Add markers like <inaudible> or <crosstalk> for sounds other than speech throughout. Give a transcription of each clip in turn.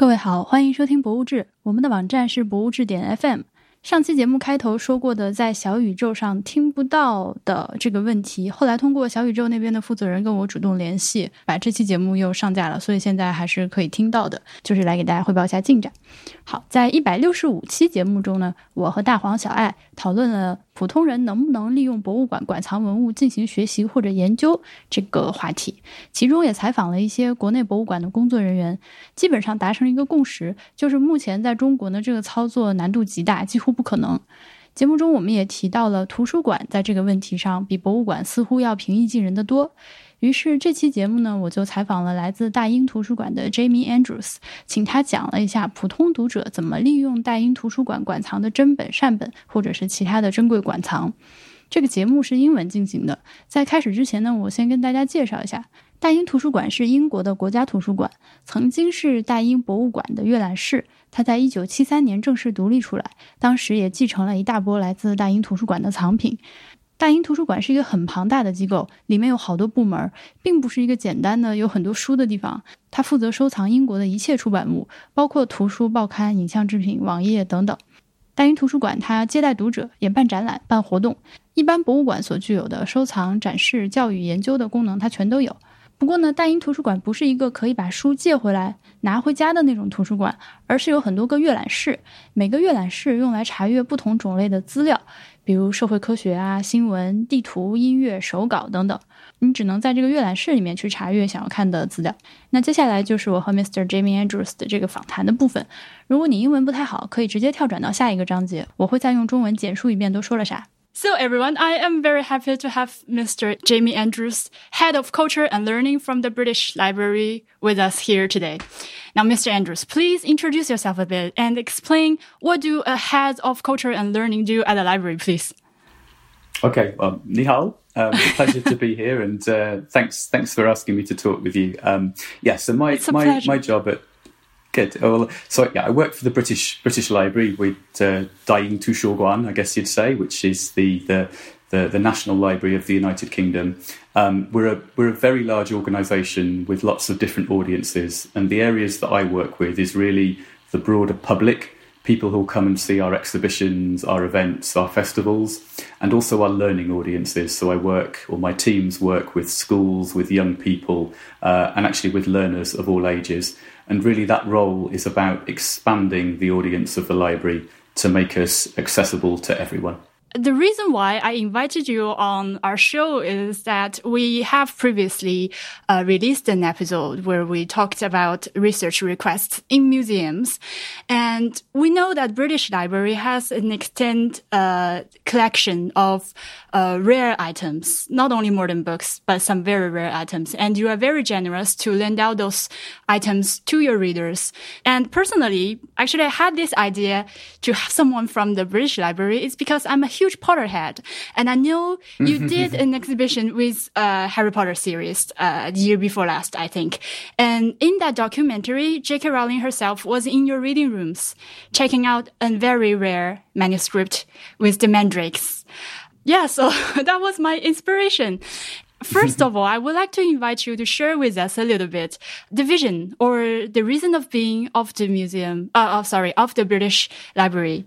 各位好，欢迎收听《博物志》，我们的网站是博物志点 FM。上期节目开头说过的，在小宇宙上听不到的这个问题，后来通过小宇宙那边的负责人跟我主动联系，把这期节目又上架了，所以现在还是可以听到的。就是来给大家汇报一下进展。好，在一百六十五期节目中呢，我和大黄、小爱讨论了普通人能不能利用博物馆馆藏文物进行学习或者研究这个话题，其中也采访了一些国内博物馆的工作人员，基本上达成了一个共识，就是目前在中国呢，这个操作难度极大，几乎。不可能。节目中我们也提到了图书馆在这个问题上比博物馆似乎要平易近人的多。于是这期节目呢，我就采访了来自大英图书馆的 Jamie Andrews，请他讲了一下普通读者怎么利用大英图书馆馆藏的真本、善本或者是其他的珍贵馆藏。这个节目是英文进行的。在开始之前呢，我先跟大家介绍一下，大英图书馆是英国的国家图书馆，曾经是大英博物馆的阅览室。它在一九七三年正式独立出来，当时也继承了一大波来自大英图书馆的藏品。大英图书馆是一个很庞大的机构，里面有好多部门，并不是一个简单的有很多书的地方。它负责收藏英国的一切出版物，包括图书、报刊、影像制品、网页等等。大英图书馆它接待读者，也办展览、办活动，一般博物馆所具有的收藏、展示、教育、研究的功能，它全都有。不过呢，大英图书馆不是一个可以把书借回来拿回家的那种图书馆，而是有很多个阅览室，每个阅览室用来查阅不同种类的资料，比如社会科学啊、新闻、地图、音乐、手稿等等。你只能在这个阅览室里面去查阅想要看的资料。那接下来就是我和 Mr. Jamie Andrews 的这个访谈的部分。如果你英文不太好，可以直接跳转到下一个章节，我会再用中文简述一遍都说了啥。So, everyone, I am very happy to have Mr. Jamie Andrews, Head of Culture and Learning from the British Library, with us here today. Now, Mr. Andrews, please introduce yourself a bit and explain what do a Head of Culture and Learning do at the library, please. Okay, well, ni hao. Um, pleasure to be here, and uh, thanks thanks for asking me to talk with you. Um, yeah, so my my, my job at Good. Well, so yeah, I work for the British British Library with uh, Daying Tushuguan, I guess you'd say, which is the, the the, the National Library of the United Kingdom. Um, we're a we're a very large organisation with lots of different audiences, and the areas that I work with is really the broader public, people who'll come and see our exhibitions, our events, our festivals, and also our learning audiences. So I work, or my teams work with schools, with young people, uh, and actually with learners of all ages. And really, that role is about expanding the audience of the library to make us accessible to everyone the reason why I invited you on our show is that we have previously uh, released an episode where we talked about research requests in museums. And we know that British Library has an extent uh, collection of uh, rare items, not only modern books, but some very rare items. And you are very generous to lend out those items to your readers. And personally, actually, I had this idea to have someone from the British Library. It's because I'm a huge Potterhead, and I know you <laughs> did an exhibition with uh, Harry Potter series uh, the year before last, I think. And in that documentary, J.K. Rowling herself was in your reading rooms, checking out a very rare manuscript with the mandrakes. Yeah, so <laughs> that was my inspiration. First <laughs> of all, I would like to invite you to share with us a little bit the vision or the reason of being of the museum, uh, oh, sorry, of the British Library.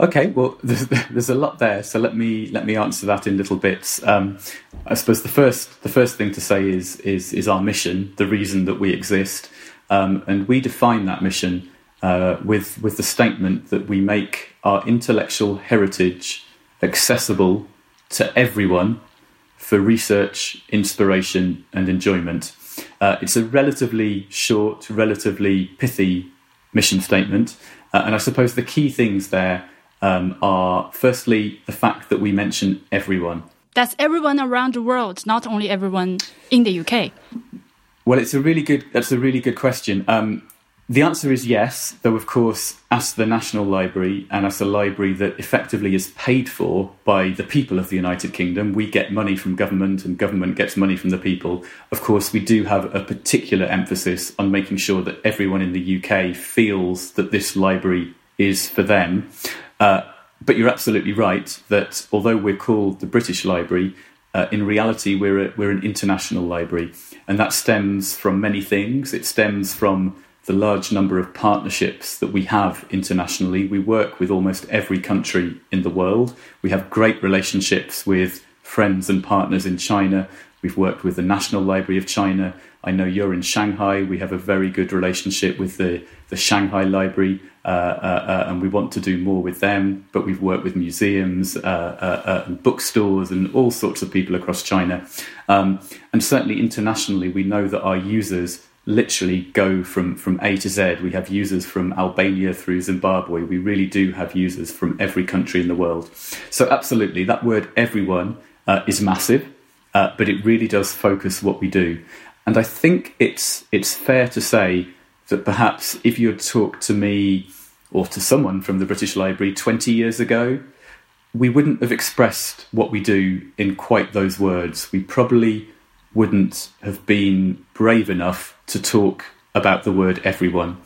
Okay, well, <laughs> there's, there's, a lot there, so let me let me answer that in little bits. Um, I suppose the first the first thing to say is is is our mission, the reason that we exist, um, and we define that mission uh, with with the statement that we make our intellectual heritage accessible to everyone for research, inspiration, and enjoyment. Uh, it's a relatively short, relatively pithy mission statement. Uh, and I suppose the key things there um, are firstly, the fact that we mention everyone. That's everyone around the world, not only everyone in the UK. Well, it's a really good. That's a really good question. Um, the answer is yes, though, of course, as the National Library and as a library that effectively is paid for by the people of the United Kingdom, we get money from government and government gets money from the people. Of course, we do have a particular emphasis on making sure that everyone in the UK feels that this library is for them. Uh, but you're absolutely right that although we're called the British Library, uh, in reality, we're, a, we're an international library. And that stems from many things. It stems from the large number of partnerships that we have internationally. We work with almost every country in the world. We have great relationships with friends and partners in China. We've worked with the National Library of China. I know you're in Shanghai. We have a very good relationship with the, the Shanghai Library, uh, uh, uh, and we want to do more with them. But we've worked with museums uh, uh, uh, and bookstores and all sorts of people across China. Um, and certainly internationally, we know that our users literally go from, from A to Z. We have users from Albania through Zimbabwe. We really do have users from every country in the world. So, absolutely, that word everyone uh, is massive, uh, but it really does focus what we do. And I think it's, it's fair to say that perhaps if you had talked to me or to someone from the British Library 20 years ago, we wouldn't have expressed what we do in quite those words. We probably wouldn't have been brave enough to talk about the word everyone.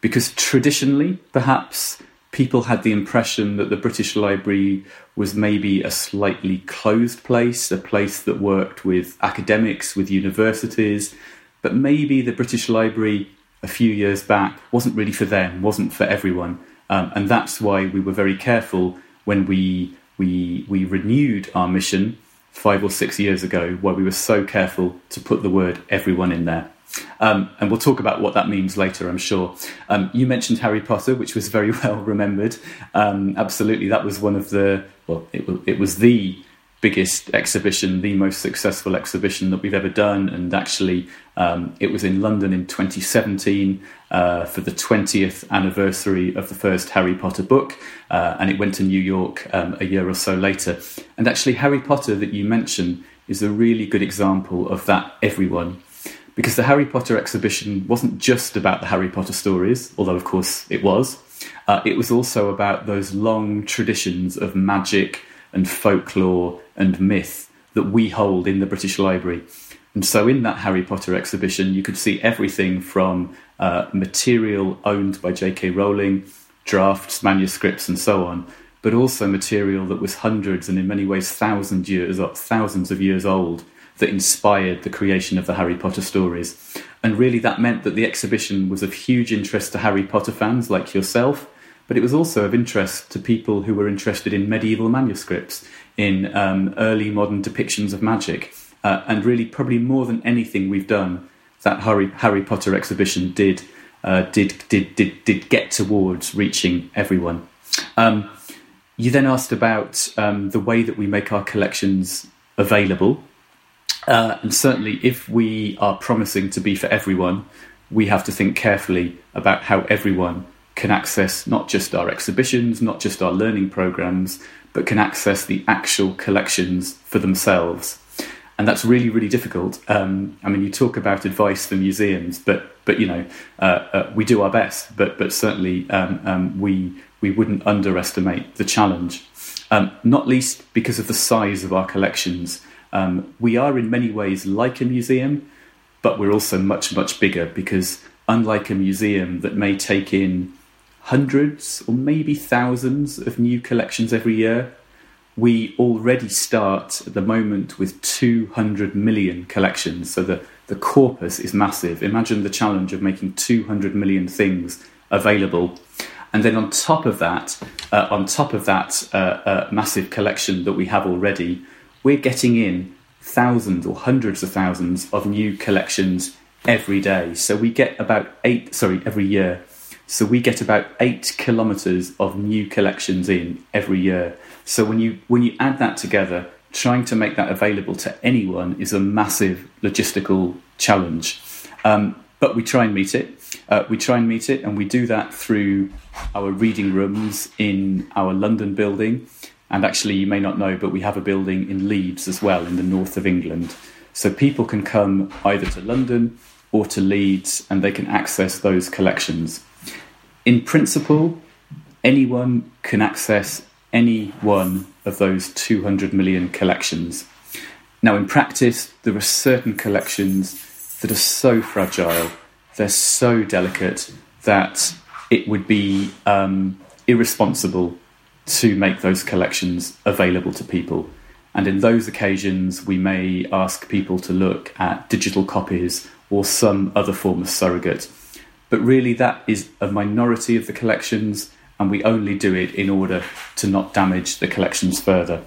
Because traditionally, perhaps, people had the impression that the British Library was maybe a slightly closed place, a place that worked with academics, with universities, but maybe the British Library a few years back wasn't really for them, wasn't for everyone. Um, and that's why we were very careful when we, we, we renewed our mission five or six years ago, where we were so careful to put the word everyone in there. Um, and we'll talk about what that means later, I'm sure. Um, you mentioned Harry Potter, which was very <laughs> well remembered. Um, absolutely, that was one of the, well, it, it was the biggest exhibition, the most successful exhibition that we've ever done. And actually, um, it was in London in 2017 uh, for the 20th anniversary of the first Harry Potter book. Uh, and it went to New York um, a year or so later. And actually, Harry Potter that you mentioned is a really good example of that, everyone. Because the Harry Potter exhibition wasn't just about the Harry Potter stories, although, of course, it was. Uh, it was also about those long traditions of magic and folklore and myth that we hold in the British Library. And so, in that Harry Potter exhibition, you could see everything from uh, material owned by J.K. Rowling, drafts, manuscripts, and so on, but also material that was hundreds and, in many ways, thousands years thousands of years old that inspired the creation of the Harry Potter stories. And really, that meant that the exhibition was of huge interest to Harry Potter fans like yourself, but it was also of interest to people who were interested in medieval manuscripts, in um, early modern depictions of magic, uh, and really, probably more than anything we've done, that Harry, Harry Potter exhibition did, uh, did, did, did, did get towards reaching everyone. Um, you then asked about um, the way that we make our collections available. Uh, and certainly, if we are promising to be for everyone, we have to think carefully about how everyone can access not just our exhibitions, not just our learning programs, but can access the actual collections for themselves. And that's really, really difficult. Um, I mean, you talk about advice for museums, but but you know, uh, uh, we do our best. But but certainly, um, um, we we wouldn't underestimate the challenge. Um, not least because of the size of our collections. Um, we are in many ways like a museum, but we're also much much bigger because unlike a museum that may take in hundreds or maybe thousands of new collections every year. We already start at the moment with 200 million collections, so the, the corpus is massive. Imagine the challenge of making 200 million things available. And then on top of that, uh, on top of that uh, uh, massive collection that we have already, we're getting in thousands or hundreds of thousands of new collections every day. So we get about eight, sorry, every year. So we get about eight kilometres of new collections in every year. So when you when you add that together, trying to make that available to anyone is a massive logistical challenge. Um, but we try and meet it. Uh, we try and meet it, and we do that through our reading rooms in our London building. And actually, you may not know, but we have a building in Leeds as well, in the north of England. So people can come either to London or to Leeds, and they can access those collections in principle, anyone can access any one of those 200 million collections. Now, in practice, there are certain collections that are so fragile, they're so delicate that it would be um, irresponsible to make those collections available to people. And in those occasions, we may ask people to look at digital copies or some other form of surrogate but really that is a minority of the collections, and we only do it in order to not damage the collections further.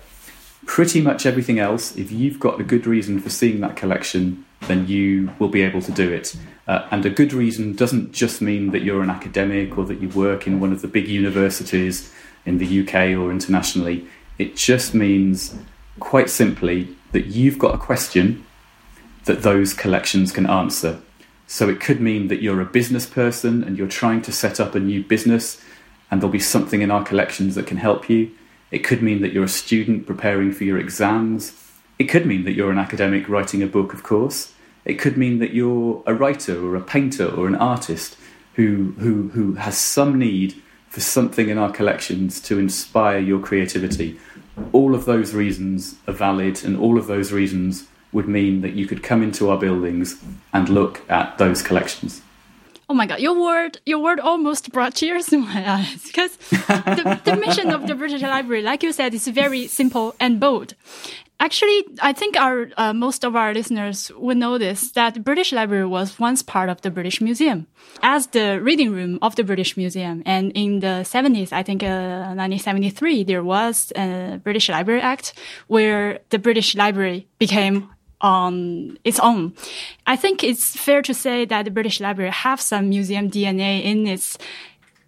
Pretty much everything else, if you've got a good reason for seeing that collection, then you will be able to do it. Uh, and a good reason doesn't just mean that you're an academic or that you work in one of the big universities in the UK or internationally. It just means, quite simply, that you've got a question that those collections can answer. So it could mean that you're a business person and you're trying to set up a new business, and there'll be something in our collections that can help you. It could mean that you're a student preparing for your exams. It could mean that you're an academic writing a book, of course. It could mean that you're a writer or a painter or an artist who, who, who has some need for something in our collections to inspire your creativity. All of those reasons are valid, and all of those reasons would mean that you could come into our buildings and look at those collections. Oh my God, your word, your word almost brought tears to my eyes because the, the mission of the British Library, like you said, is very simple and bold. Actually, I think our uh, most of our listeners will know this that the British Library was once part of the British Museum as the reading room of the British Museum. And in the 70s, I think uh, 1973, there was a British Library Act where the British Library became on its own. I think it's fair to say that the British Library have some museum DNA in its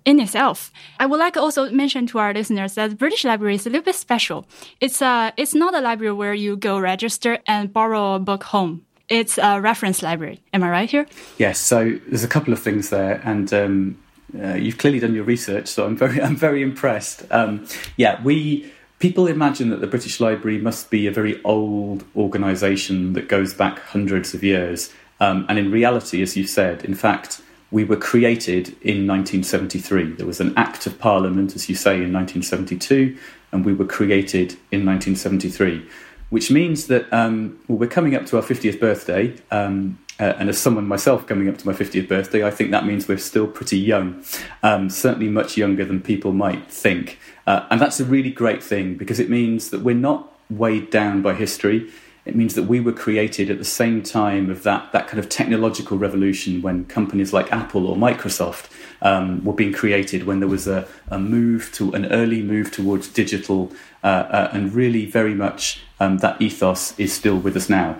in itself. I would like also mention to our listeners that the British Library is a little bit special. It's uh it's not a library where you go register and borrow a book home. It's a reference library. Am I right here? Yes. So there's a couple of things there, and um, uh, you've clearly done your research. So I'm very <laughs> I'm very impressed. Um, yeah, we people imagine that the British Library must be a very old organisation that goes back hundreds of years. Um, and in reality, as you said, in fact, we were created in 1973. There was an Act of Parliament, as you say, in 1972, and we were created in 1973, which means that um, well, we're coming up to our 50th birthday. Um, uh, and as someone myself coming up to my 50th birthday, I think that means we're still pretty young, um, certainly much younger than people might think. Uh, and that's a really great thing because it means that we're not weighed down by history. It means that we were created at the same time of that, that kind of technological revolution when companies like Apple or Microsoft um, were being created, when there was a, a, move to an early move towards digital, uh, uh, and really very much um, that ethos is still with us now.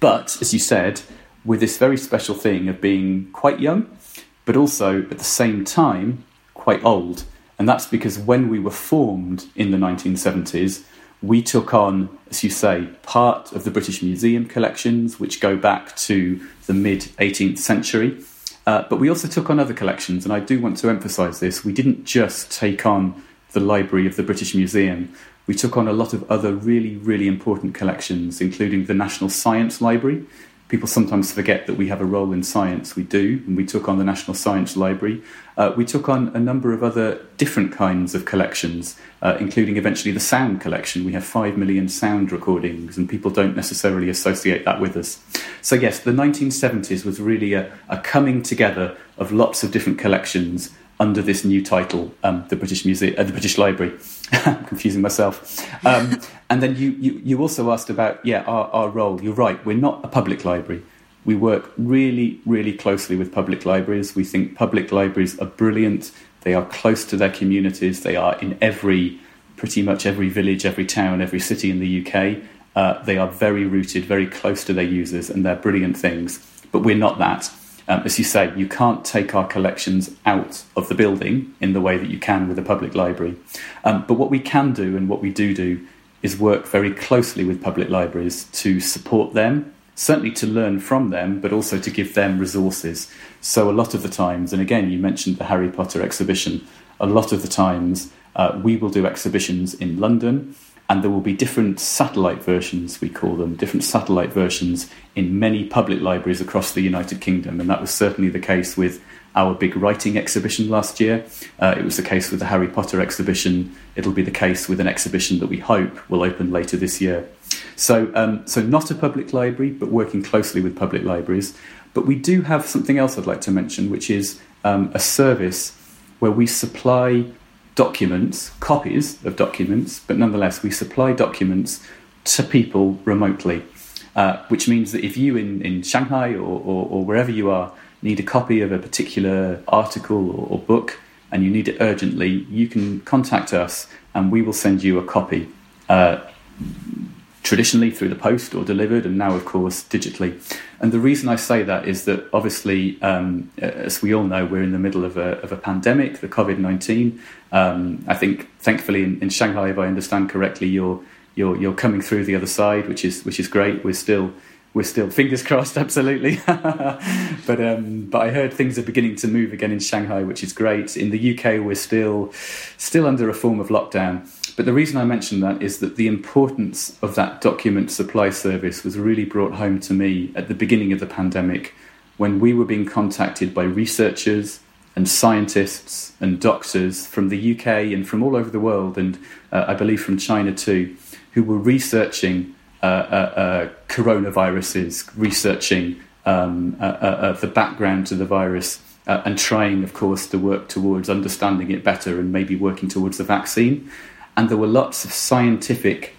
But as you said, with this very special thing of being quite young, but also at the same time quite old. And that's because when we were formed in the 1970s, we took on, as you say, part of the British Museum collections, which go back to the mid 18th century. Uh, but we also took on other collections, and I do want to emphasise this. We didn't just take on the library of the British Museum, we took on a lot of other really, really important collections, including the National Science Library, people sometimes forget that we have a role in science. We do, and we took on the National Science Library. Uh, we took on a number of other different kinds of collections, uh, including eventually the sound collection. We have five million sound recordings, and people don't necessarily associate that with us. So, yes, the 1970s was really a, a coming together of lots of different collections under this new title, um, the British Museum, uh, the British Library. I'm <laughs> confusing myself. Um, and then you, you, you also asked about yeah our, our role. You're right. We're not a public library. We work really, really closely with public libraries. We think public libraries are brilliant. They are close to their communities. They are in every, pretty much every village, every town, every city in the UK. Uh, they are very rooted, very close to their users, and they're brilliant things. But we're not that. Um, as you say, you can't take our collections out of the building in the way that you can with a public library. Um, but what we can do and what we do do is work very closely with public libraries to support them, certainly to learn from them, but also to give them resources. So, a lot of the times, and again, you mentioned the Harry Potter exhibition, a lot of the times uh, we will do exhibitions in London and there will be different satellite versions, we call them, different satellite versions in many public libraries across the United Kingdom. And that was certainly the case with our big writing exhibition last year. Uh, it was the case with the Harry Potter exhibition. It'll be the case with an exhibition that we hope will open later this year. So, um, so not a public library, but working closely with public libraries. But we do have something else I'd like to mention, which is um, a service where we supply documents, copies of documents, but nonetheless, we supply documents to people remotely, uh, which means that if you in, in Shanghai or, or, or, wherever you are, need a copy of a particular article or, or book and you need it urgently, you can contact us and we will send you a copy. Uh, traditionally through the post or delivered, and now, of course, digitally. And the reason I say that is that obviously, um, as we all know, we're in the middle of a, of a pandemic, the COVID 19. Um, I think, thankfully, in, in, Shanghai, if I understand correctly, you're, you're, you're coming through the other side, which is, which is great. We're still we're still fingers <laughs> crossed, absolutely. <laughs> but um, but I heard things are beginning to move again in Shanghai, which is great. In the UK, we're still still under a form of lockdown. But the reason I mention that is that the importance of that document supply service was really brought home to me at the beginning of the pandemic when we were being contacted by researchers and scientists and doctors from the UK and from all over the world, and uh, I believe from China too, who were researching uh, uh, uh coronaviruses, researching um, uh, uh, the background to the virus. and trying, of course, to work towards understanding it better and maybe working towards the vaccine and there were lots of scientific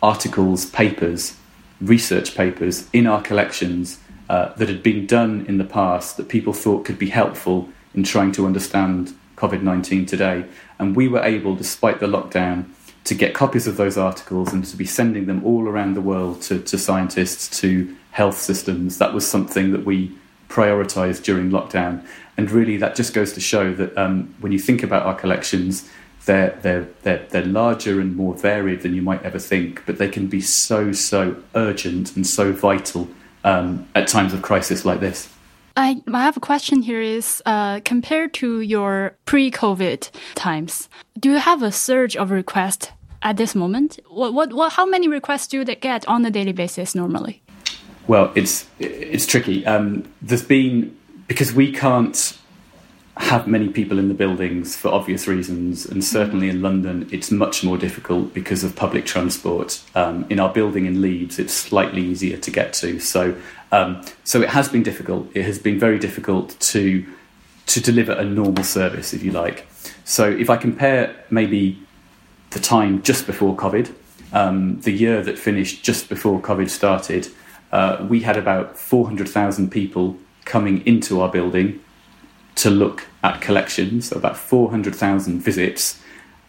articles, papers, research papers in our collections uh, that had been done in the past that people thought could be helpful in trying to understand COVID 19 today. And we were able, despite the lockdown, to get copies of those articles and to be sending them all around the world to, to scientists, to health systems. That was something that we prioritized during lockdown. And really, that just goes to show that um, when you think about our collections, they're, they're, they're, they're larger and more varied than you might ever think, but they can be so, so urgent and so vital um, at times of crisis like this. I, I have a question here is uh, compared to your pre-COVID times, do you have a surge of requests at this moment? What, what, what, how many requests do you get on a daily basis normally? Well, it's, it's tricky. Um, there's been, because we can't have many people in the buildings for obvious reasons, and certainly in London, it's much more difficult because of public transport. Um, in our building in Leeds, it's slightly easier to get to. So, um, so it has been difficult. It has been very difficult to to deliver a normal service, if you like. So, if I compare maybe the time just before COVID, um, the year that finished just before COVID started, uh, we had about four hundred thousand people coming into our building to look at collections, about 400,000 visits,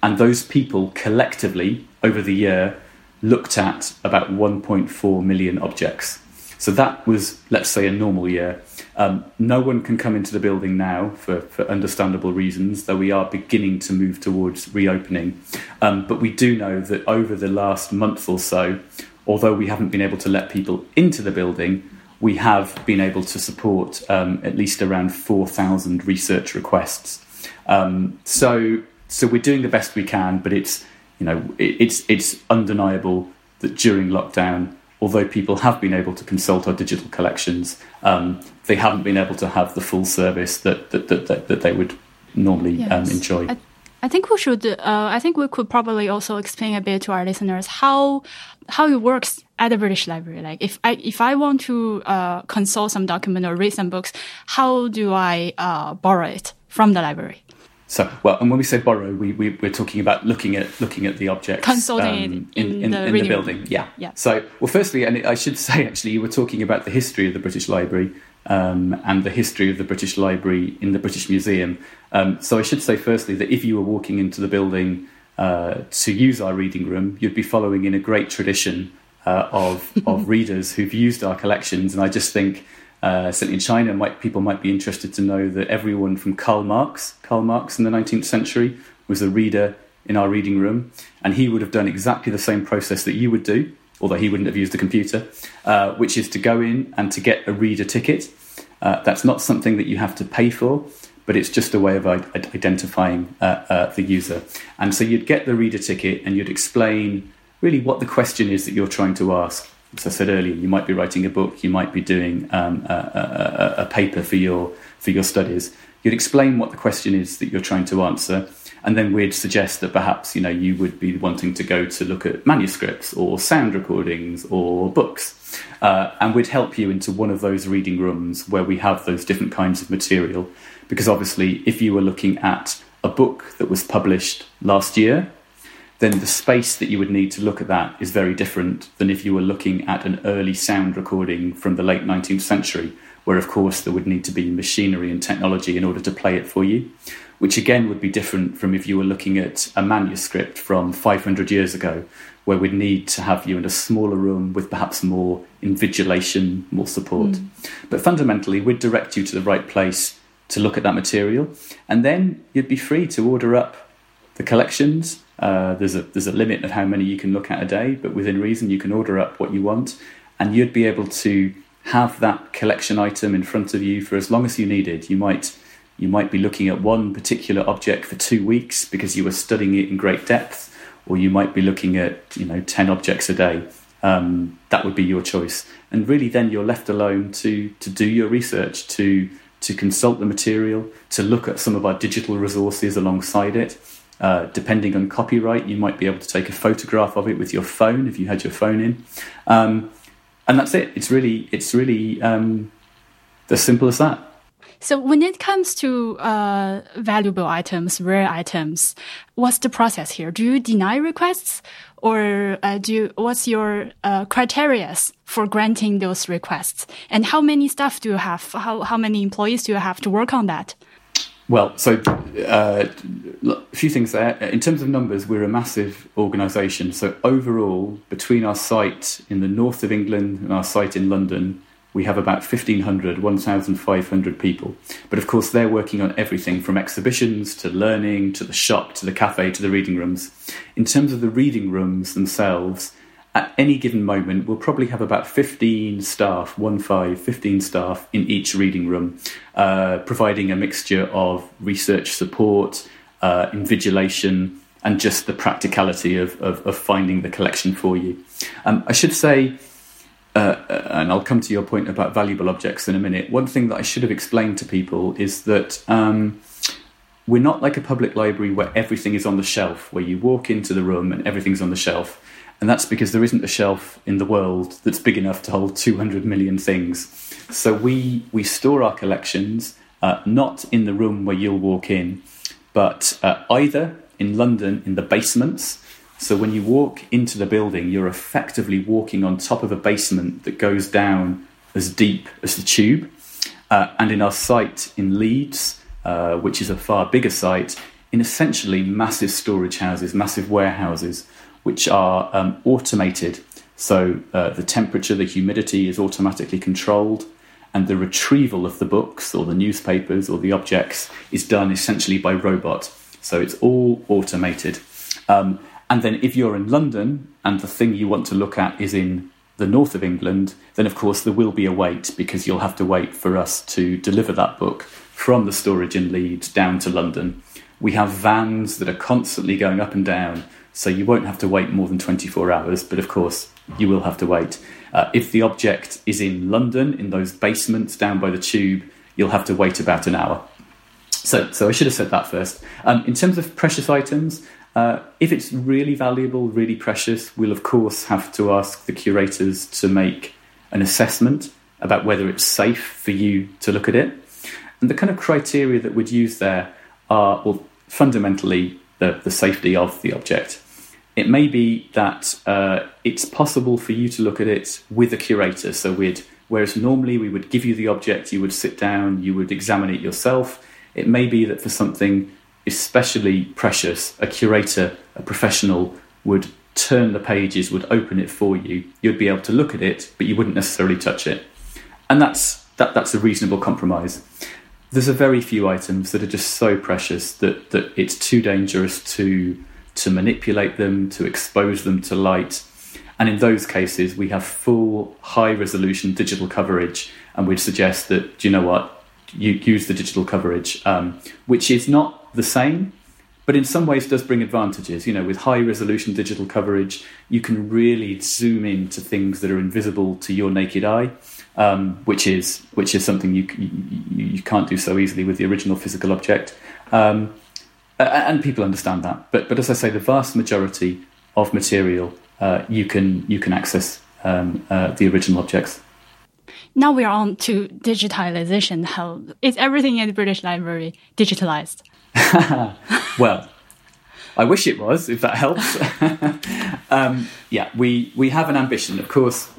and those people collectively over the year looked at about 1.4 million objects. So that was, let's say, a normal year. Um, no one can come into the building now for, for, understandable reasons, though we are beginning to move towards reopening. Um, but we do know that over the last month or so, although we haven't been able to let people into the building, we have been able to support um, at least around 4,000 research requests. Um, so, so we're doing the best we can, but it's you know it, it's it's undeniable that during lockdown, although people have been able to consult our digital collections, um, they haven't been able to have the full service that that that, that, that they would normally um, yes. enjoy. I, I think we should. Uh, I think we could probably also explain a bit to our listeners how how it works at the British Library. Like if I if I want to uh, consult some document or read some books, how do I uh, borrow it from the library? So, well, and when we say borrow, we, we are talking about looking at looking at the objects, consulting um, in, in, in, the, in the, building. Yeah, yeah. So, well, firstly, and I should <laughs> say actually, you were talking about the history of the British Library um, and the history of the British Library in the British Museum. Um, so, I should say firstly that if you were walking into the building uh, to use our reading room, you'd be following in a great tradition uh, of of <laughs> readers who've used our collections. And I just think, uh, certainly in China, might, people might be interested to know that everyone from Karl Marx, Karl Marx in the 19th century, was a reader in our reading room, and he would have done exactly the same process that you would do, although he wouldn't have used a computer, uh, which is to go in and to get a reader ticket. Uh, that's not something that you have to pay for but it's just a way of identifying uh, uh, the user. And so you'd get the reader ticket and you'd explain really what the question is that you're trying to ask. As I said earlier, you might be writing a book, you might be doing um, a, a, a, paper for your for your studies. You'd explain what the question is that you're trying to answer, and then we'd suggest that perhaps you know you would be wanting to go to look at manuscripts or sound recordings or books, uh, and we'd help you into one of those reading rooms where we have those different kinds of material because obviously, if you were looking at a book that was published last year, then the space that you would need to look at that is very different than if you were looking at an early sound recording from the late 19th century, where of course there would need to be machinery and technology in order to play it for you, which again would be different from if you were looking at a manuscript from 500 years ago, where we'd need to have you in a smaller room with perhaps more invigilation, more support. Mm. But fundamentally, we'd direct you to the right place to look at that material, and then you'd be free to order up the collections. Uh, there's a there's a limit of how many you can look at a day, but within reason, you can order up what you want, and you'd be able to have that collection item in front of you for as long as you needed. You might you might be looking at one particular object for two weeks because you were studying it in great depth or you might be looking at you know 10 objects a day. Um, that would be your choice. And really then you're left alone to to do your research to to consult the material to look at some of our digital resources alongside it uh, depending on copyright you might be able to take a photograph of it with your phone if you had your phone in um, and that's it it's really it's really um, as simple as that so when it comes to uh, valuable items, rare items, what's the process here? Do you deny requests, or uh, do you, what's your uh, criteria for granting those requests? And how many staff do you have? How how many employees do you have to work on that? Well, so uh, a few things there. In terms of numbers, we're a massive organisation. So overall, between our site in the north of England and our site in London, we have about 1,500, 1,500 people. But of course, they're working on everything from exhibitions to learning to the shop to the cafe to the reading rooms. In terms of the reading rooms themselves, at any given moment, we'll probably have about 15 staff, one five, 15 staff in each reading room, uh, providing a mixture of research support, uh, invigilation, and just the practicality of, of, of finding the collection for you. Um, I should say, uh, and I'll come to your point about valuable objects in a minute. One thing that I should have explained to people is that um, we're not like a public library where everything is on the shelf, where you walk into the room and everything's on the shelf. And that's because there isn't a shelf in the world that's big enough to hold 200 million things. So we, we store our collections uh, not in the room where you'll walk in, but uh, either in London in the basements so when you walk into the building, you're effectively walking on top of a basement that goes down as deep as the tube. Uh, and in our site in Leeds, uh, which is a far bigger site, in essentially massive storage houses, massive warehouses, which are um, automated. So uh, the temperature, the humidity is automatically controlled, and the retrieval of the books or the newspapers or the objects is done essentially by robot. So it's all automated. Um, and then if you're in London and the thing you want to look at is in the north of England, then of course there will be a wait because you'll have to wait for us to deliver that book from the storage in Leeds down to London. We have vans that are constantly going up and down, so you won't have to wait more than 24 hours, but of course you will have to wait. Uh, if the object is in London, in those basements down by the tube, you'll have to wait about an hour. So, so I should have said that first. Um, in terms of precious items, uh, if it's really valuable, really precious, we'll of course have to ask the curators to make an assessment about whether it's safe for you to look at it. And the kind of criteria that we'd use there are, well, fundamentally the, the safety of the object. It may be that uh, it's possible for you to look at it with a curator. So we'd, whereas normally we would give you the object, you would sit down, you would examine it yourself. It may be that for something especially precious, a curator, a professional would turn the pages, would open it for you. You'd be able to look at it, but you wouldn't necessarily touch it. And that's that, that's a reasonable compromise. There's a very few items that are just so precious that, that it's too dangerous to to manipulate them, to expose them to light. And in those cases, we have full high resolution digital coverage, and we'd suggest that, do you know what? You use the digital coverage, um, which is not the same, but in some ways does bring advantages. You know, with high resolution digital coverage, you can really zoom in to things that are invisible to your naked eye, um, which is which is something you, you, you can't do so easily with the original physical object. Um, and people understand that, but but as I say, the vast majority of material uh, you can you can access um, uh, the original objects now we are on to digitalization. How is everything in the British Library digitalized? <laughs> well, I wish it was, if that helps. <laughs> um, yeah, we, we have an ambition. Of course,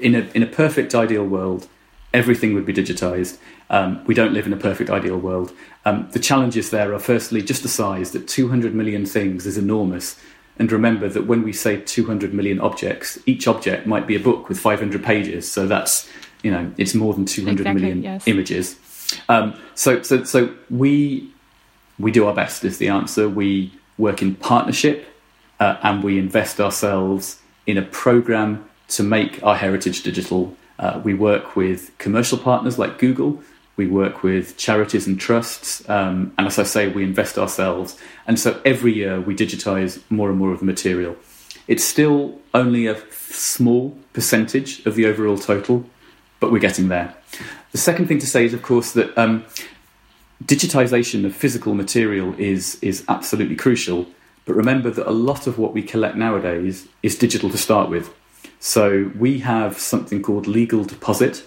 in a, in a perfect ideal world, everything would be digitized. Um, we don't live in a perfect ideal world. Um, the challenges there are firstly just the size that 200 million things is enormous. And remember that when we say 200 million objects, each object might be a book with 500 pages. So that's, you know, it's more than 200 exactly, million yes. images. Um, so, so, so we we do our best is the answer. We work in partnership uh, and we invest ourselves in a program to make our heritage digital. Uh, we work with commercial partners like Google. We work with charities and trusts. Um, and as I say, we invest ourselves. And so every year we digitize more and more of the material. It's still only a small percentage of the overall total, but we're getting there. The second thing to say is, of course, that um, digitization of physical material is, is absolutely crucial. But remember that a lot of what we collect nowadays is digital to start with. So we have something called legal deposit,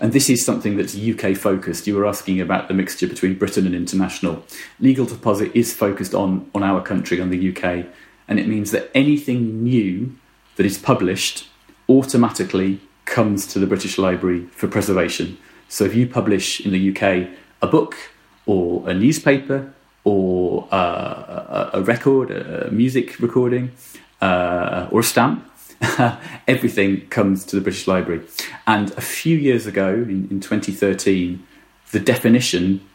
and this is something that's UK focused. You were asking about the mixture between Britain and international. Legal deposit is focused on, on our country, on the UK, and it means that anything new that is published automatically comes to the British Library for preservation. So if you publish in the UK a book or a newspaper or uh, a, record, a music recording, uh, or a stamp, <laughs> everything comes to the British Library. And a few years ago, in, in 2013, the definition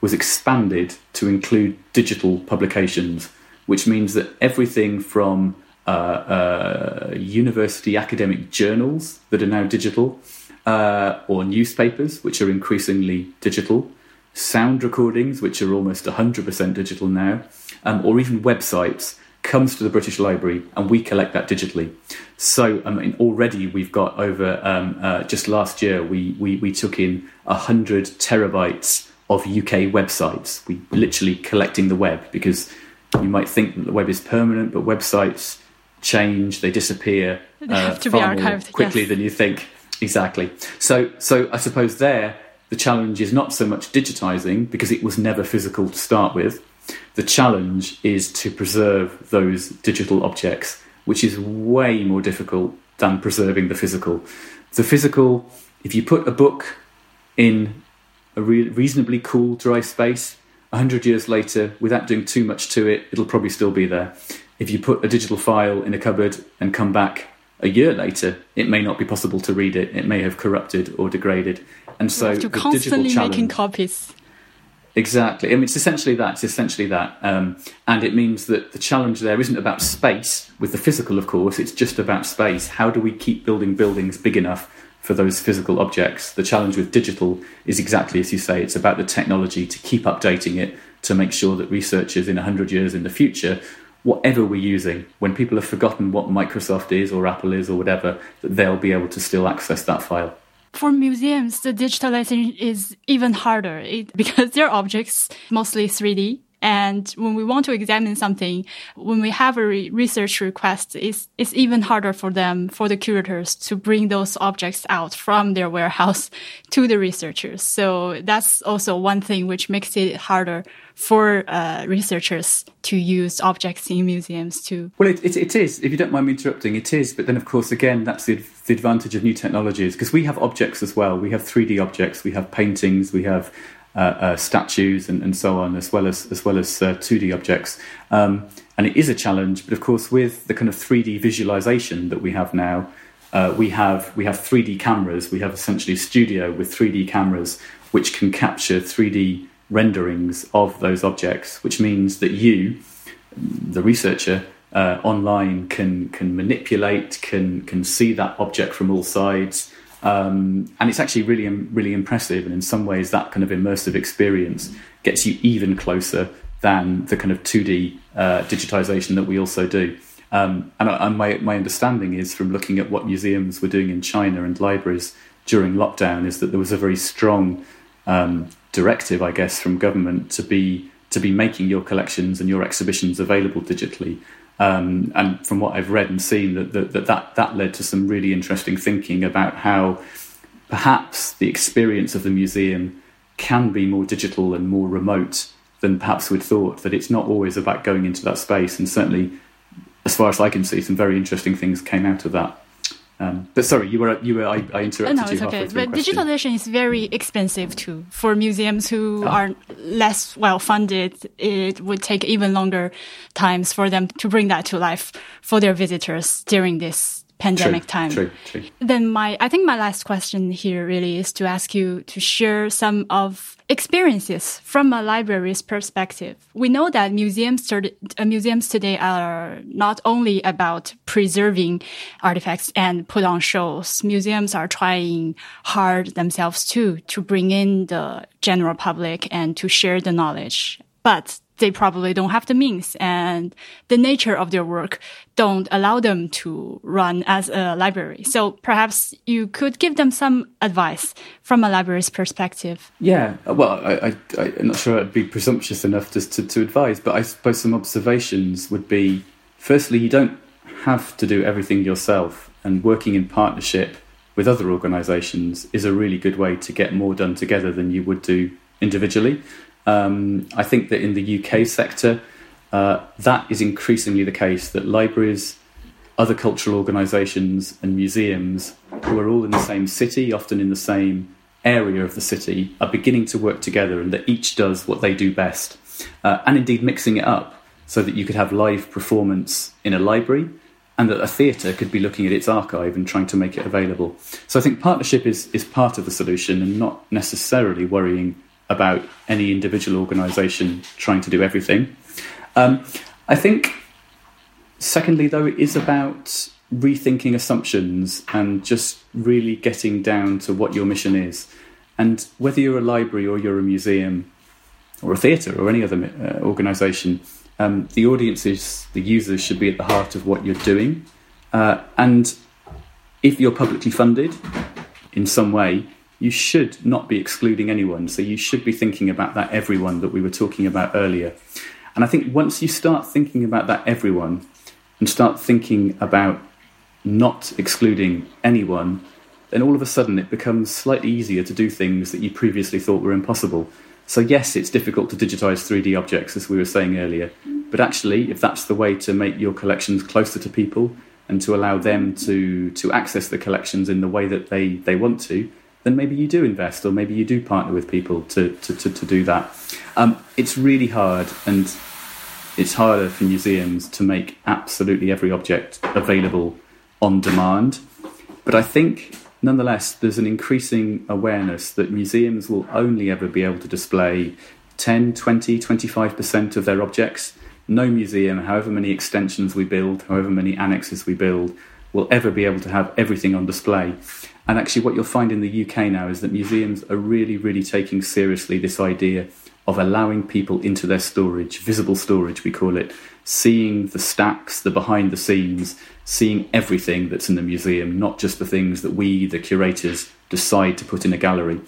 was expanded to include digital publications, which means that everything from uh, uh, university academic journals that are now digital, uh, or newspapers, which are increasingly digital, sound recordings, which are almost 100% digital now, um, or even websites, comes to the British Library and we collect that digitally. So I mean, already we've got over, um, uh, just last year, we, we, we took in 100 terabytes of UK websites. We literally collecting the web because you might think that the web is permanent, but websites change, they disappear <laughs> uh, they far more quickly yes. than you think. Exactly. So, so I suppose there the challenge is not so much digitizing because it was never physical to start with. The challenge is to preserve those digital objects, which is way more difficult than preserving the physical. The physical, if you put a book in a re- reasonably cool, dry space, 100 years later, without doing too much to it, it'll probably still be there. If you put a digital file in a cupboard and come back a year later, it may not be possible to read it. It may have corrupted or degraded. And so you're constantly making copies. Exactly. I mean, it's essentially that. It's essentially that. Um, and it means that the challenge there isn't about space with the physical, of course. It's just about space. How do we keep building buildings big enough for those physical objects? The challenge with digital is exactly as you say. It's about the technology to keep updating it to make sure that researchers in 100 years in the future whatever we're using, when people have forgotten what Microsoft is or Apple is or whatever, that they'll be able to still access that file. For museums, the digitalization is even harder it, <laughs> because their objects mostly 3D. And when we want to examine something, when we have a re research request, it's, it's even harder for them, for the curators to bring those objects out from their warehouse <laughs> to the researchers. So that's also one thing which makes it harder for uh, researchers to use objects in museums too. Well, it, it, it is. If you don't mind me interrupting, it is. But then, of course, again, that's the, the advantage of new technologies because we have objects as well. We have 3D objects, we have paintings, we have uh, uh, statues, and, and, so on, as well as as well as 2D uh, objects. Um, and it is a challenge. But of course, with the kind of 3D visualization that we have now. Uh, we have we have 3D cameras. We have essentially a studio with 3D cameras which can capture 3D renderings of those objects, which means that you, the researcher, uh, online can can manipulate, can can see that object from all sides, um, and it's actually really really impressive. And in some ways, that kind of immersive experience gets you even closer than the kind of two D uh, digitization that we also do. Um, and, and my my understanding is from looking at what museums were doing in China and libraries during lockdown is that there was a very strong um, directive, I guess, from government to be to be making your collections and your exhibitions available digitally. Um, and from what I've read and seen, that, that that that led to some really interesting thinking about how perhaps the experience of the museum can be more digital and more remote than perhaps we'd thought. That it's not always about going into that space, and certainly, as far as I can see, some very interesting things came out of that. Um, but sorry, you were you were I, I interrupted oh, no, you it's okay. But digitalization is very expensive too for museums who oh. are less well funded. It would take even longer times for them to bring that to life for their visitors during this pandemic true, time. True, true. Then my, I think my last question here really is to ask you to share some of experiences from a library's perspective. We know that museums, uh, museums today are not only about preserving artifacts and put on shows. Museums are trying hard themselves too to bring in the general public and to share the knowledge. But they probably don't have the means and the nature of their work don't allow them to run as a library. So perhaps you could give them some advice from a library's perspective. Yeah, well, I, am not sure I'd be presumptuous enough to, to, to advise, but I suppose some observations would be firstly, you don't have to do everything yourself, and working in partnership with other organisations is a really good way to get more done together than you would do individually. Um, I think that in the UK sector, uh, that is increasingly the case that libraries, other cultural organisations, and museums, who are all in the same city, often in the same area of the city, are beginning to work together and that each does what they do best. Uh, and indeed, mixing it up so that you could have live performance in a library and that a theatre could be looking at its archive and trying to make it available. So I think partnership is, is part of the solution and not necessarily worrying about any individual organisation trying to do everything. Um, I think, secondly, though, it is about rethinking assumptions and just really getting down to what your mission is. And whether you're a library or you're a museum or a theatre or any other uh, organisation, um, the audiences, the users should be at the heart of what you're doing. Uh, and if you're publicly funded in some way, you should not be excluding anyone. So you should be thinking about that everyone that we were talking about earlier. And I think once you start thinking about that everyone and start thinking about not excluding anyone, then all of a sudden it becomes slightly easier to do things that you previously thought were impossible. So, yes, it's difficult to digitize 3D objects, as we were saying earlier, but actually, if that's the way to make your collections closer to people and to allow them to, to access the collections in the way that they, they want to, then maybe you do invest or maybe you do partner with people to, to, to, to do that. Um, it's really hard and it's harder for museums to make absolutely every object available on demand. But I think nonetheless there's an increasing awareness that museums will only ever be able to display 10, 20, 25% of their objects. No museum, however many extensions we build, however many annexes we build, will ever be able to have everything on display. And actually, what you'll find in the UK now is that museums are really, really taking seriously this idea of allowing people into their storage, visible storage, we call it, seeing the stacks, the behind the scenes, seeing everything that's in the museum, not just the things that we, the curators, decide to put in a gallery.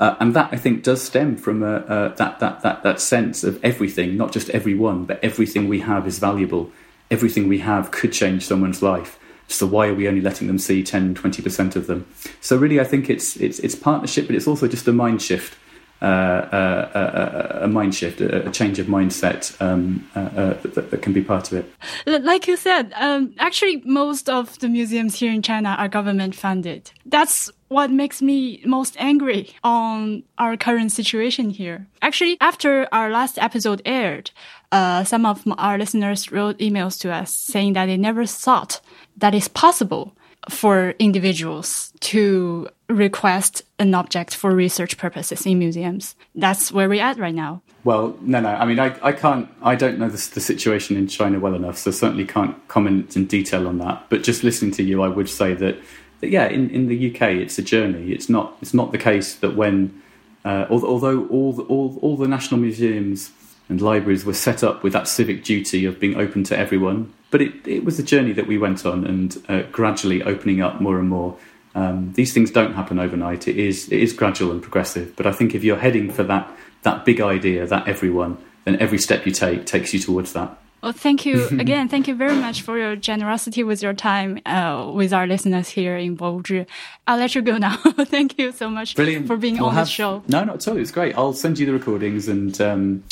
Uh, and that, I think, does stem from uh, uh, that, that, that, that sense of everything, not just everyone, but everything we have is valuable. Everything we have could change someone's life. So why are we only letting them see 10, 20% of them? So really, I think it's it's it's partnership, but it's also just a mind shift. Uh, uh, uh, uh a mind shift, a, change of mindset um, uh, uh, that, that, can be part of it. Like you said, um, actually, most of the museums here in China are government funded. That's what makes me most angry on our current situation here. Actually, after our last episode aired, uh, some of our listeners wrote emails to us saying that they never thought that it's possible for individuals to request an object for research purposes in museums. That's where we're at right now. Well, no, no. I mean, I, I can't, I don't know the, the situation in China well enough, so certainly can't comment in detail on that. But just listening to you, I would say that, that yeah, in, in the UK, it's a journey. It's not, it's not the case that when, uh, although all the, all, all the national museums and libraries were set up with that civic duty of being open to everyone. But it, it was a journey that we went on and uh, gradually opening up more and more. Um, these things don't happen overnight. It is it is gradual and progressive. But I think if you're heading for that that big idea, that everyone, then every step you take takes you towards that. Well, thank you <laughs> again. Thank you very much for your generosity with your time uh, with our listeners here in Bowuzhi. I'll let you go now. <laughs> thank you so much Brilliant. for being we'll on have, the show. No, not at all. It's great. I'll send you the recordings and um,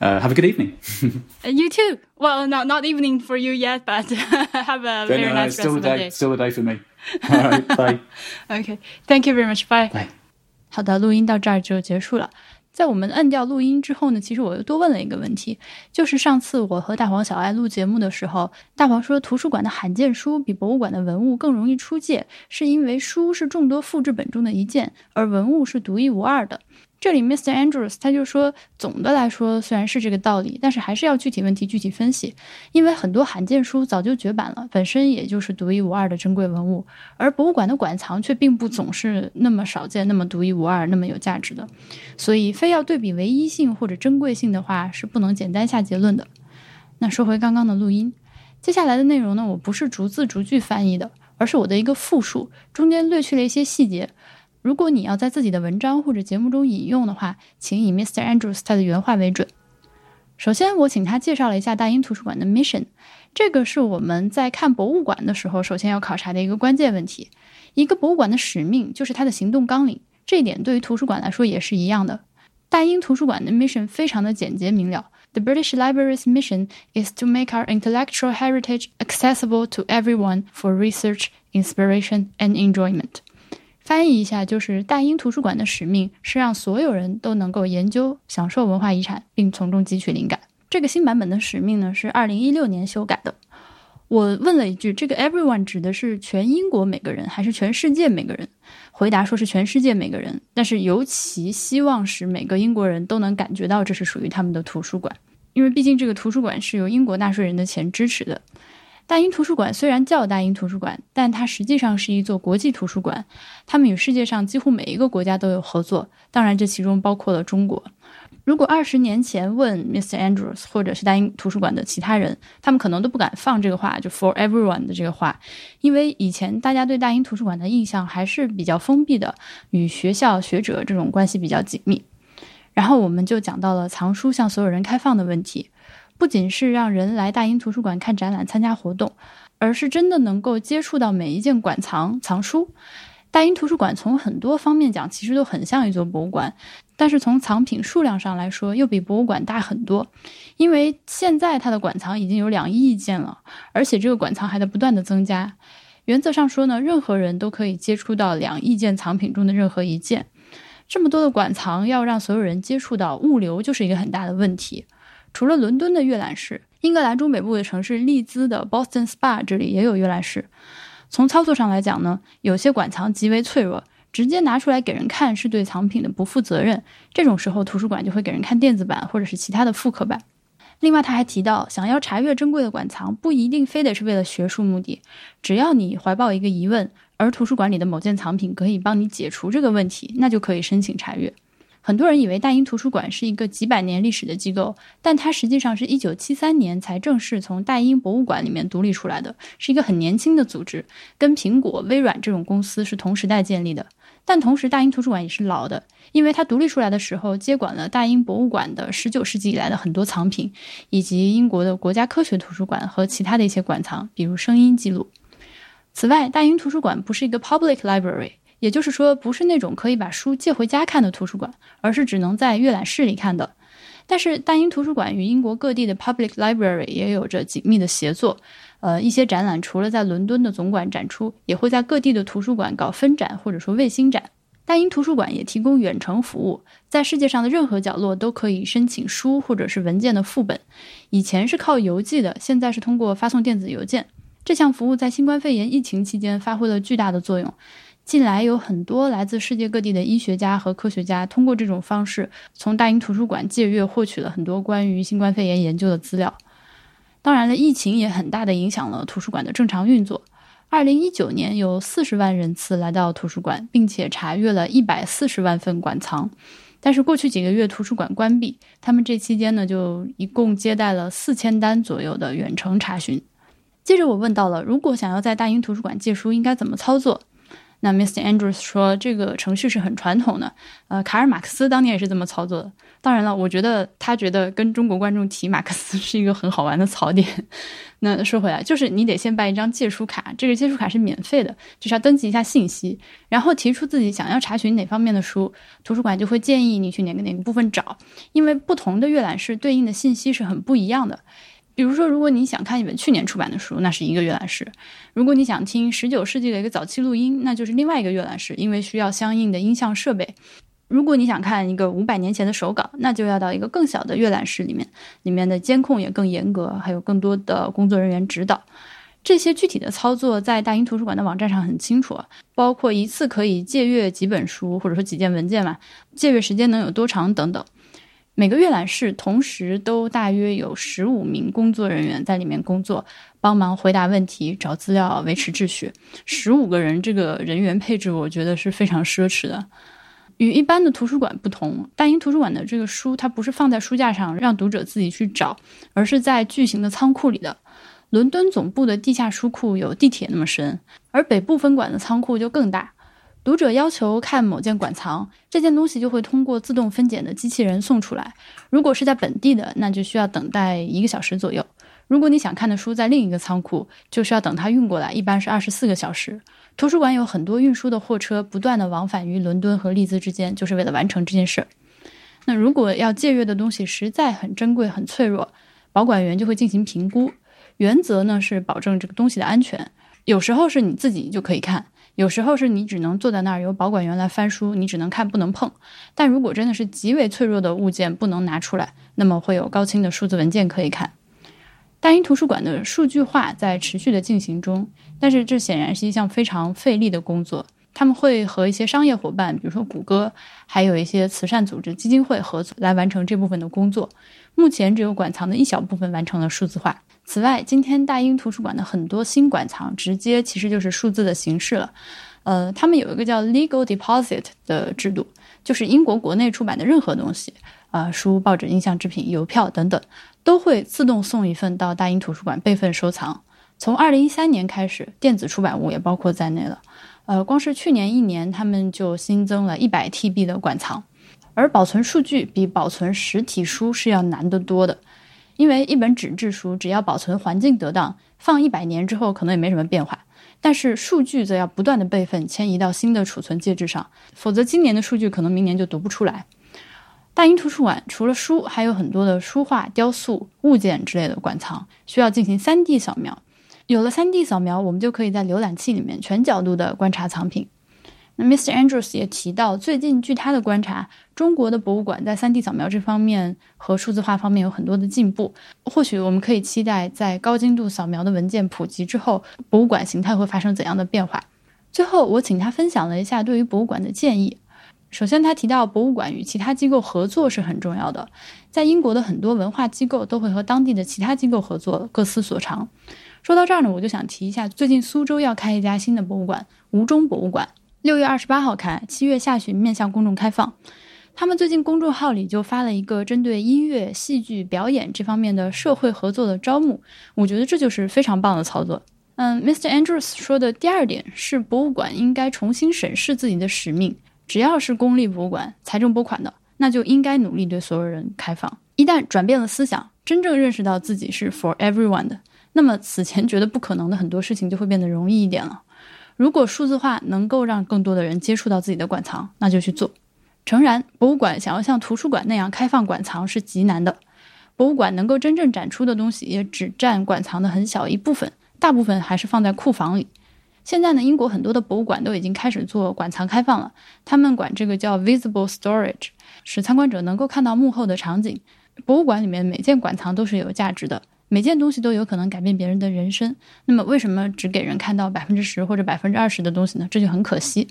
uh, have a good evening. Uh, you too. Well, not not evening for you yet, but have a very no, nice still rest a day, of the day. Still a day for me. All right, bye. Okay, thank you very much. Bye. Bye. 好的，录音到这儿就结束了。在我们按掉录音之后呢，其实我又多问了一个问题，就是上次我和大黄小爱录节目的时候，大黄说图书馆的罕见书比博物馆的文物更容易出借，是因为书是众多复制本中的一件，而文物是独一无二的。这里，Mr. Andrews 他就说，总的来说虽然是这个道理，但是还是要具体问题具体分析，因为很多罕见书早就绝版了，本身也就是独一无二的珍贵文物，而博物馆的馆藏却并不总是那么少见、那么独一无二、那么有价值的，所以非要对比唯一性或者珍贵性的话，是不能简单下结论的。那说回刚刚的录音，接下来的内容呢，我不是逐字逐句翻译的，而是我的一个复述，中间略去了一些细节。如果你要在自己的文章或者节目中引用的话，请以 Mr. Andrews 他的原话为准。首先，我请他介绍了一下大英图书馆的 mission，这个是我们在看博物馆的时候首先要考察的一个关键问题。一个博物馆的使命就是它的行动纲领，这一点对于图书馆来说也是一样的。大英图书馆的 mission 非常的简洁明了：The British Library's mission is to make our intellectual heritage accessible to everyone for research, inspiration, and enjoyment. 翻译一下，就是大英图书馆的使命是让所有人都能够研究、享受文化遗产，并从中汲取灵感。这个新版本的使命呢，是二零一六年修改的。我问了一句：“这个 everyone 指的是全英国每个人，还是全世界每个人？”回答说是全世界每个人，但是尤其希望使每个英国人都能感觉到这是属于他们的图书馆，因为毕竟这个图书馆是由英国纳税人的钱支持的。大英图书馆虽然叫大英图书馆，但它实际上是一座国际图书馆。他们与世界上几乎每一个国家都有合作，当然这其中包括了中国。如果二十年前问 Mr. Andrews 或者是大英图书馆的其他人，他们可能都不敢放这个话，就 For everyone 的这个话，因为以前大家对大英图书馆的印象还是比较封闭的，与学校学者这种关系比较紧密。然后我们就讲到了藏书向所有人开放的问题。不仅是让人来大英图书馆看展览、参加活动，而是真的能够接触到每一件馆藏藏书。大英图书馆从很多方面讲，其实都很像一座博物馆，但是从藏品数量上来说，又比博物馆大很多。因为现在它的馆藏已经有两亿件了，而且这个馆藏还在不断的增加。原则上说呢，任何人都可以接触到两亿件藏品中的任何一件。这么多的馆藏，要让所有人接触到，物流就是一个很大的问题。除了伦敦的阅览室，英格兰中北部的城市利兹的 Boston Spa 这里也有阅览室。从操作上来讲呢，有些馆藏极为脆弱，直接拿出来给人看是对藏品的不负责任。这种时候，图书馆就会给人看电子版或者是其他的复刻版。另外，他还提到，想要查阅珍贵的馆藏，不一定非得是为了学术目的，只要你怀抱一个疑问，而图书馆里的某件藏品可以帮你解除这个问题，那就可以申请查阅。很多人以为大英图书馆是一个几百年历史的机构，但它实际上是一九七三年才正式从大英博物馆里面独立出来的，是一个很年轻的组织，跟苹果、微软这种公司是同时代建立的。但同时，大英图书馆也是老的，因为它独立出来的时候接管了大英博物馆的十九世纪以来的很多藏品，以及英国的国家科学图书馆和其他的一些馆藏，比如声音记录。此外，大英图书馆不是一个 public library。也就是说，不是那种可以把书借回家看的图书馆，而是只能在阅览室里看的。但是，大英图书馆与英国各地的 public library 也有着紧密的协作。呃，一些展览除了在伦敦的总馆展出，也会在各地的图书馆搞分展或者说卫星展。大英图书馆也提供远程服务，在世界上的任何角落都可以申请书或者是文件的副本。以前是靠邮寄的，现在是通过发送电子邮件。这项服务在新冠肺炎疫情期间发挥了巨大的作用。近来有很多来自世界各地的医学家和科学家，通过这种方式从大英图书馆借阅，获取了很多关于新冠肺炎研究的资料。当然了，疫情也很大的影响了图书馆的正常运作。二零一九年有四十万人次来到图书馆，并且查阅了一百四十万份馆藏。但是过去几个月图书馆关闭，他们这期间呢就一共接待了四千单左右的远程查询。接着我问到了，如果想要在大英图书馆借书，应该怎么操作？那 Mr. Andrews 说，这个程序是很传统的，呃，卡尔马克思当年也是这么操作的。当然了，我觉得他觉得跟中国观众提马克思是一个很好玩的槽点。<laughs> 那说回来，就是你得先办一张借书卡，这个借书卡是免费的，就是要登记一下信息，然后提出自己想要查询哪方面的书，图书馆就会建议你去哪个哪个部分找，因为不同的阅览室对应的信息是很不一样的。比如说，如果你想看一本去年出版的书，那是一个阅览室；如果你想听十九世纪的一个早期录音，那就是另外一个阅览室，因为需要相应的音像设备。如果你想看一个五百年前的手稿，那就要到一个更小的阅览室里面，里面的监控也更严格，还有更多的工作人员指导。这些具体的操作在大英图书馆的网站上很清楚，包括一次可以借阅几本书，或者说几件文件嘛，借阅时间能有多长等等。每个阅览室同时都大约有十五名工作人员在里面工作，帮忙回答问题、找资料、维持秩序。十五个人，这个人员配置我觉得是非常奢侈的。与一般的图书馆不同，大英图书馆的这个书它不是放在书架上让读者自己去找，而是在巨型的仓库里的。伦敦总部的地下书库有地铁那么深，而北部分馆的仓库就更大。读者要求看某件馆藏，这件东西就会通过自动分拣的机器人送出来。如果是在本地的，那就需要等待一个小时左右。如果你想看的书在另一个仓库，就需要等它运过来，一般是二十四个小时。图书馆有很多运输的货车，不断的往返于伦敦和利兹之间，就是为了完成这件事。那如果要借阅的东西实在很珍贵、很脆弱，保管员就会进行评估。原则呢是保证这个东西的安全，有时候是你自己就可以看。有时候是你只能坐在那儿，由保管员来翻书，你只能看不能碰。但如果真的是极为脆弱的物件，不能拿出来，那么会有高清的数字文件可以看。大英图书馆的数据化在持续的进行中，但是这显然是一项非常费力的工作。他们会和一些商业伙伴，比如说谷歌，还有一些慈善组织、基金会合作来完成这部分的工作。目前只有馆藏的一小部分完成了数字化。此外，今天大英图书馆的很多新馆藏直接其实就是数字的形式了。呃，他们有一个叫 Legal Deposit 的制度，就是英国国内出版的任何东西，啊，书、报纸、音像制品、邮票等等，都会自动送一份到大英图书馆备份收藏。从二零一三年开始，电子出版物也包括在内了。呃，光是去年一年，他们就新增了一百 TB 的馆藏，而保存数据比保存实体书是要难得多的。因为一本纸质书，只要保存环境得当，放一百年之后可能也没什么变化。但是数据则要不断的备份，迁移到新的储存介质上，否则今年的数据可能明年就读不出来。大英图书馆除了书，还有很多的书画、雕塑、物件之类的馆藏，需要进行 3D 扫描。有了 3D 扫描，我们就可以在浏览器里面全角度的观察藏品。那 Mr. Andrews 也提到，最近据他的观察，中国的博物馆在 3D 扫描这方面和数字化方面有很多的进步。或许我们可以期待，在高精度扫描的文件普及之后，博物馆形态会发生怎样的变化。最后，我请他分享了一下对于博物馆的建议。首先，他提到博物馆与其他机构合作是很重要的。在英国的很多文化机构都会和当地的其他机构合作，各司所长。说到这儿呢，我就想提一下，最近苏州要开一家新的博物馆——吴中博物馆。六月二十八号开，七月下旬面向公众开放。他们最近公众号里就发了一个针对音乐、戏剧表演这方面的社会合作的招募，我觉得这就是非常棒的操作。嗯，Mr. Andrews 说的第二点是，博物馆应该重新审视自己的使命。只要是公立博物馆、财政拨款的，那就应该努力对所有人开放。一旦转变了思想，真正认识到自己是 for everyone 的，那么此前觉得不可能的很多事情就会变得容易一点了。如果数字化能够让更多的人接触到自己的馆藏，那就去做。诚然，博物馆想要像图书馆那样开放馆藏是极难的。博物馆能够真正展出的东西也只占馆藏的很小一部分，大部分还是放在库房里。现在呢，英国很多的博物馆都已经开始做馆藏开放了，他们管这个叫 visible storage，使参观者能够看到幕后的场景。博物馆里面每件馆藏都是有价值的。每件东西都有可能改变别人的人生，那么为什么只给人看到百分之十或者百分之二十的东西呢？这就很可惜。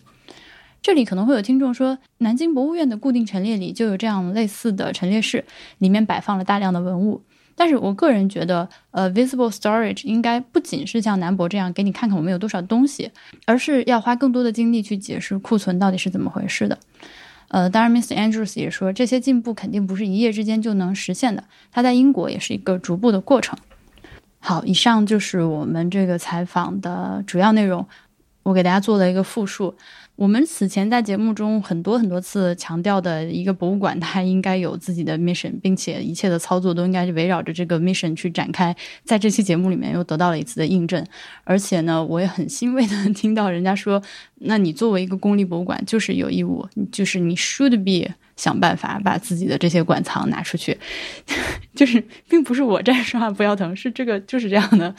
这里可能会有听众说，南京博物院的固定陈列里就有这样类似的陈列室，里面摆放了大量的文物。但是我个人觉得，呃，visible storage 应该不仅是像南博这样给你看看我们有多少东西，而是要花更多的精力去解释库存到底是怎么回事的。呃，当然，Mr. Andrews 也说，这些进步肯定不是一夜之间就能实现的。它在英国也是一个逐步的过程。好，以上就是我们这个采访的主要内容。我给大家做了一个复述。我们此前在节目中很多很多次强调的一个博物馆，它应该有自己的 mission，并且一切的操作都应该是围绕着这个 mission 去展开。在这期节目里面又得到了一次的印证，而且呢，我也很欣慰的听到人家说，那你作为一个公立博物馆，就是有义务，就是你 should be 想办法把自己的这些馆藏拿出去，<laughs> 就是并不是我这说话不腰疼，是这个就是这样的。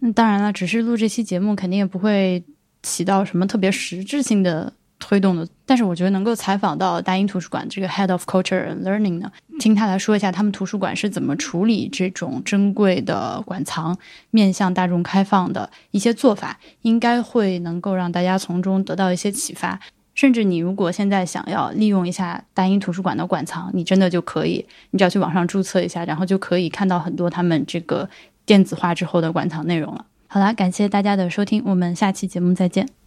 那当然了，只是录这期节目，肯定也不会。起到什么特别实质性的推动的？但是我觉得能够采访到大英图书馆这个 Head of Culture and Learning 呢，听他来说一下他们图书馆是怎么处理这种珍贵的馆藏，面向大众开放的一些做法，应该会能够让大家从中得到一些启发。甚至你如果现在想要利用一下大英图书馆的馆藏，你真的就可以，你只要去网上注册一下，然后就可以看到很多他们这个电子化之后的馆藏内容了。好啦，感谢大家的收听，我们下期节目再见。